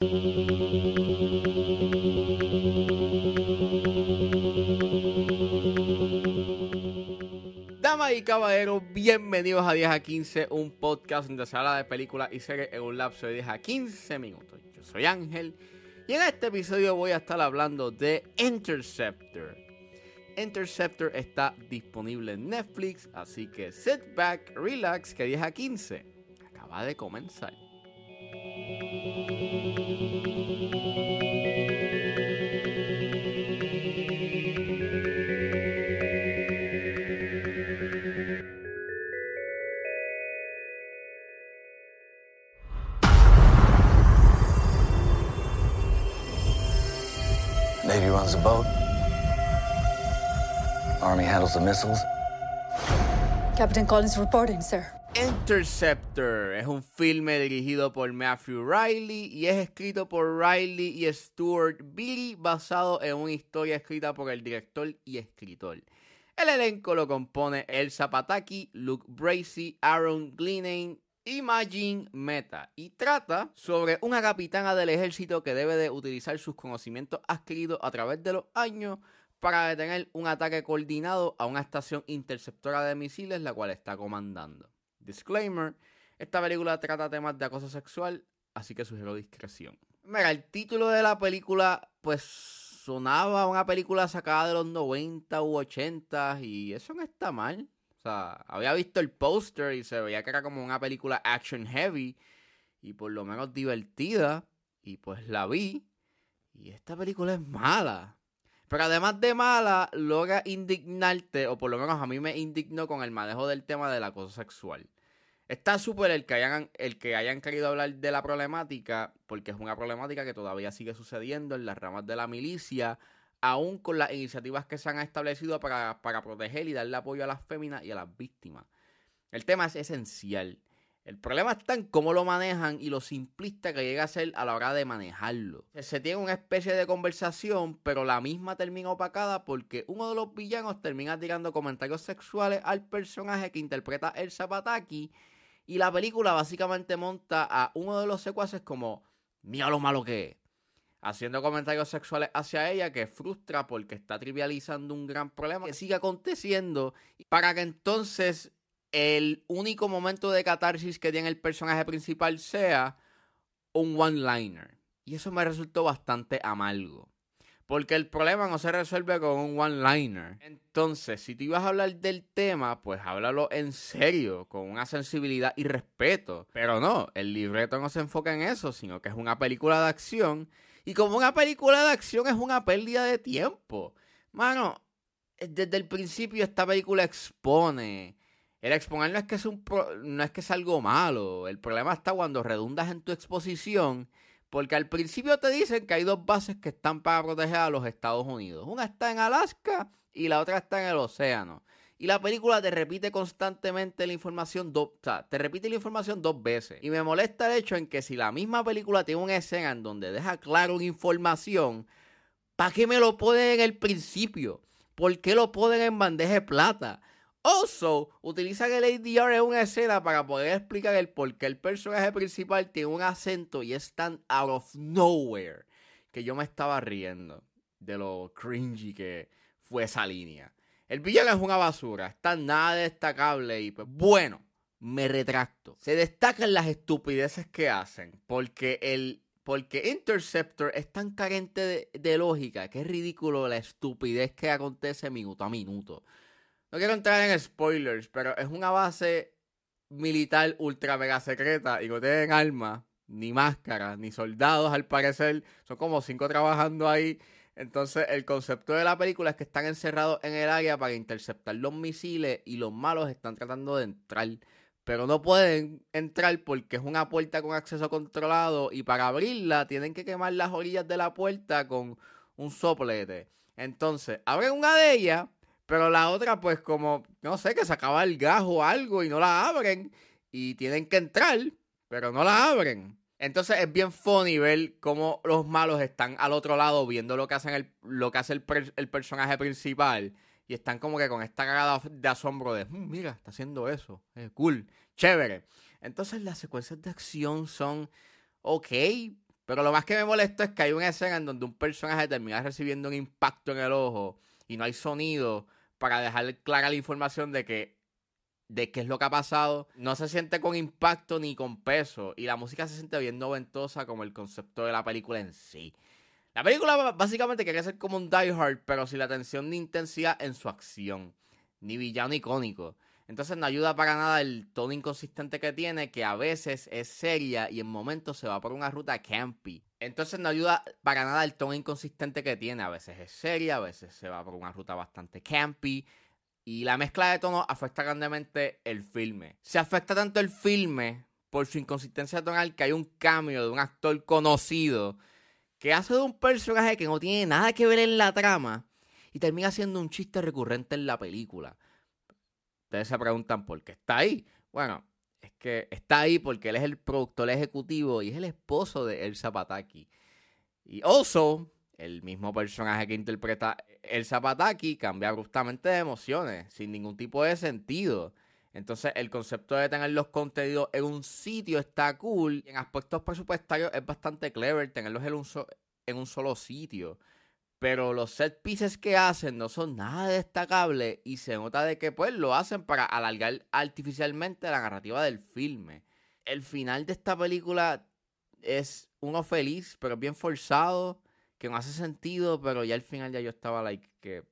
Damas y caballeros, bienvenidos a 10 a 15, un podcast donde se habla de películas y series en un lapso de 10 a 15 minutos. Yo soy Ángel y en este episodio voy a estar hablando de Interceptor. Interceptor está disponible en Netflix, así que sit back, relax, que 10 a 15 acaba de comenzar. Runs the boat. Army handles the missiles. Captain Collins reporting, sir. Interceptor es un filme dirigido por Matthew Riley y es escrito por Riley y Stuart Billy basado en una historia escrita por el director y escritor. El elenco lo compone Elsa Pataki, Luke Bracey, Aaron Glenane y Majin Meta y trata sobre una capitana del ejército que debe de utilizar sus conocimientos adquiridos a través de los años para detener un ataque coordinado a una estación interceptora de misiles la cual está comandando. Disclaimer, esta película trata temas de acoso sexual, así que sugiero discreción. Mira, el título de la película pues sonaba a una película sacada de los 90 u 80 y eso no está mal. O sea, había visto el póster y se veía que era como una película action heavy y por lo menos divertida y pues la vi y esta película es mala. Pero además de mala, logra indignarte, o por lo menos a mí me indignó con el manejo del tema del acoso sexual. Está súper el, que hayan, el que hayan querido hablar de la problemática, porque es una problemática que todavía sigue sucediendo en las ramas de la milicia, aún con las iniciativas que se han establecido para, para proteger y darle apoyo a las féminas y a las víctimas. El tema es esencial. El problema está en cómo lo manejan y lo simplista que llega a ser a la hora de manejarlo. Se tiene una especie de conversación, pero la misma termina opacada porque uno de los villanos termina tirando comentarios sexuales al personaje que interpreta el Zapataki y la película básicamente monta a uno de los secuaces como, mira lo malo que es. Haciendo comentarios sexuales hacia ella que frustra porque está trivializando un gran problema que sigue aconteciendo para que entonces el único momento de catarsis que tiene el personaje principal sea un one-liner. Y eso me resultó bastante amargo. Porque el problema no se resuelve con un one-liner. Entonces, si tú ibas a hablar del tema, pues háblalo en serio, con una sensibilidad y respeto. Pero no, el libreto no se enfoca en eso, sino que es una película de acción. Y como una película de acción es una pérdida de tiempo. Mano, desde el principio esta película expone el exponer no es que es un no es que es algo malo. El problema está cuando redundas en tu exposición. Porque al principio te dicen que hay dos bases que están para proteger a los Estados Unidos. Una está en Alaska y la otra está en el océano. Y la película te repite constantemente la información dos, o sea, te repite la información dos veces. Y me molesta el hecho en que si la misma película tiene una escena en donde deja claro una información, ¿para qué me lo ponen en el principio? ¿Por qué lo ponen en bandeja de plata? Also, utilizan el ADR en una escena para poder explicar el por qué el personaje principal tiene un acento y es tan out of nowhere que yo me estaba riendo de lo cringy que fue esa línea. El villano es una basura, está nada destacable y pues bueno, me retracto. Se destacan las estupideces que hacen porque el porque Interceptor es tan carente de, lógica que es ridículo la estupidez que acontece minuto a minuto. No quiero entrar en spoilers, pero es una base militar ultra mega secreta y no tienen armas, ni máscaras, ni soldados al parecer. Son como cinco trabajando ahí. Entonces el concepto de la película es que están encerrados en el área para interceptar los misiles y los malos están tratando de entrar. Pero no pueden entrar porque es una puerta con acceso controlado y para abrirla tienen que quemar las orillas de la puerta con un soplete. Entonces, abren una de ellas pero la otra, pues como, no sé, que se acaba el gas o algo y no la abren. Y tienen que entrar, pero no la abren. Entonces es bien funny ver cómo los malos están al otro lado viendo lo que, el, lo que hace el, personaje principal. Y están como que con esta cara de asombro de, mm, mira, está haciendo eso. Es cool, chévere. Entonces las secuencias de acción son ok, Pero lo más que me molesta es que hay una escena en donde un personaje termina recibiendo un impacto en el ojo y no hay sonido para dejar clara la información de que de qué es lo que ha pasado. No se siente con impacto ni con peso. Y la música se siente bien noventosa como el concepto de la película en sí. La película básicamente quería ser como un Die Hard, pero sin la tensión ni intensidad en su acción. Ni villano icónico. Entonces no ayuda para nada el tono inconsistente que tiene, que a veces es seria y en momentos se va por una ruta campy. Entonces no ayuda para nada el tono inconsistente que tiene. A veces es seria, a veces se va por una ruta bastante campy. Y la mezcla de tonos afecta grandemente el filme. Se afecta tanto el filme por su inconsistencia tonal que hay un cambio de un actor conocido que hace de un personaje que no tiene nada que ver en la trama y termina siendo un chiste recurrente en la película. Ustedes se preguntan por qué está ahí. Bueno, es que está ahí porque él es el productor ejecutivo y es el esposo de Elsa Pataki. Y also, el mismo personaje que interpreta Elsa Pataki cambia abruptamente de emociones, sin ningún tipo de sentido. Entonces, el concepto de tener los contenidos en un sitio está cool. En aspectos presupuestarios es bastante clever tenerlos en un, en un solo sitio. Pero los set pieces que hacen no son nada destacables y se nota de que pues lo hacen para alargar artificialmente la narrativa del filme. El final de esta película es uno feliz, pero bien forzado, que no hace sentido, pero ya al final ya yo estaba like que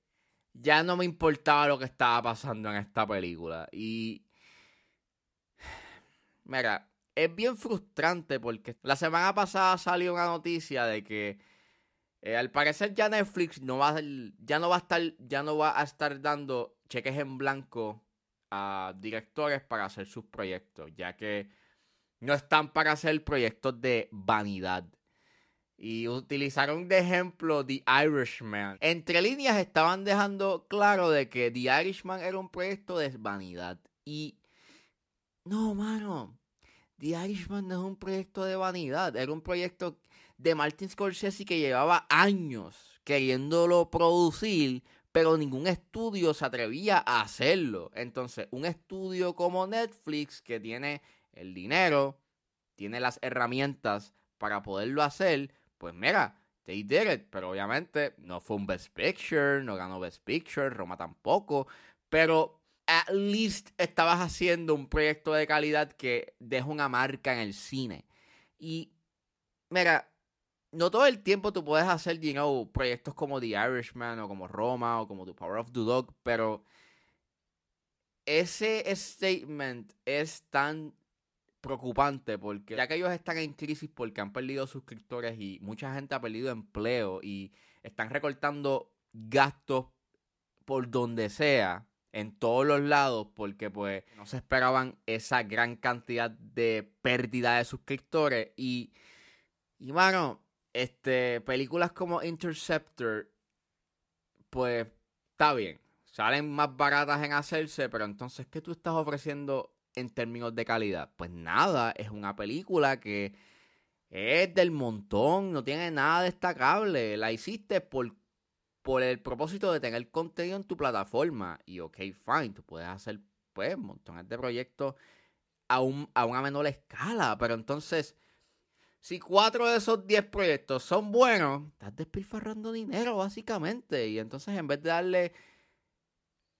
ya no me importaba lo que estaba pasando en esta película y mira, es bien frustrante porque la semana pasada salió una noticia de que eh, al parecer ya Netflix no va ya no va a estar ya no va a estar dando cheques en blanco a directores para hacer sus proyectos, ya que no están para hacer proyectos de vanidad. Y utilizaron de ejemplo The Irishman. Entre líneas estaban dejando claro de que The Irishman era un proyecto de vanidad. Y no, mano. The Irishman no es un proyecto de vanidad. Era un proyecto de Martin Scorsese que llevaba años queriéndolo producir, pero ningún estudio se atrevía a hacerlo. Entonces, un estudio como Netflix, que tiene el dinero, tiene las herramientas para poderlo hacer, pues mira, they did it. Pero obviamente no fue un Best Picture, no ganó Best Picture, Roma tampoco. Pero at least estabas haciendo un proyecto de calidad que deja una marca en el cine. Y mira, no todo el tiempo tú puedes hacer, you know, proyectos como The Irishman o como Roma o como The Power of the Dog, pero ese statement es tan preocupante porque ya que ellos están en crisis porque han perdido suscriptores y mucha gente ha perdido empleo y están recortando gastos por donde sea en todos los lados porque pues no se esperaban esa gran cantidad de pérdida de suscriptores y y mano este, películas como Interceptor, pues está bien. Salen más baratas en hacerse, pero entonces, ¿qué tú estás ofreciendo en términos de calidad? Pues nada, es una película que es del montón, no tiene nada destacable. La hiciste por, por el propósito de tener contenido en tu plataforma. Y ok, fine, tú puedes hacer pues montones de proyectos a, a una menor escala, pero entonces si cuatro de esos diez proyectos son buenos, estás despilfarrando dinero, básicamente. Y entonces, en vez de darle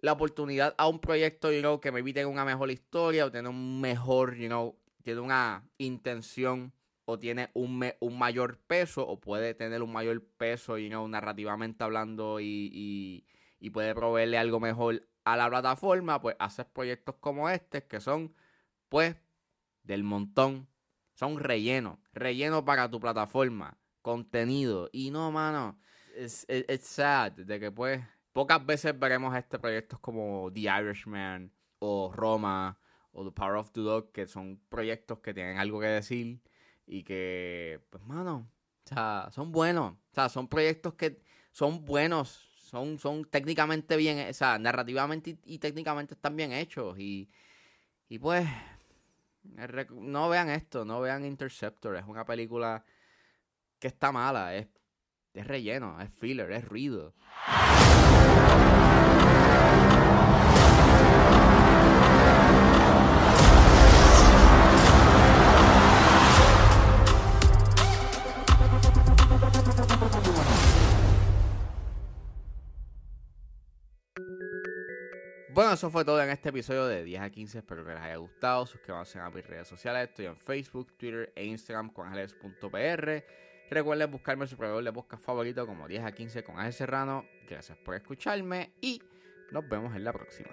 la oportunidad a un proyecto, you know, que me evite una mejor historia o tiene un mejor, you know, tiene una intención o tiene un, un mayor peso o puede tener un mayor peso, you know, narrativamente hablando y, y, y puede proveerle algo mejor a la plataforma, pues haces proyectos como este que son, pues, del montón son relleno. Relleno para tu plataforma. Contenido. Y no, mano. Es sad de que pues pocas veces veremos este proyectos como The Irishman o Roma o The Power of the Dog que son proyectos que tienen algo que decir y que pues mano, o sea, son buenos, o sea, son proyectos que son buenos, son son técnicamente bien, o sea, narrativamente y, técnicamente están bien hechos y y pues no vean esto, no vean Interceptor. Es una película que está mala, es relleno, es filler, es ruido. Bueno, eso fue todo en este episodio de 10 a 15. Espero que les haya gustado. Suscríbanse a mis redes sociales. Estoy en Facebook, Twitter e Instagram con ángeles.pr. Recuerden buscarme su proveedor de podcast favorito como 10 a 15 con Ángel Serrano. Gracias por escucharme y nos vemos en la próxima.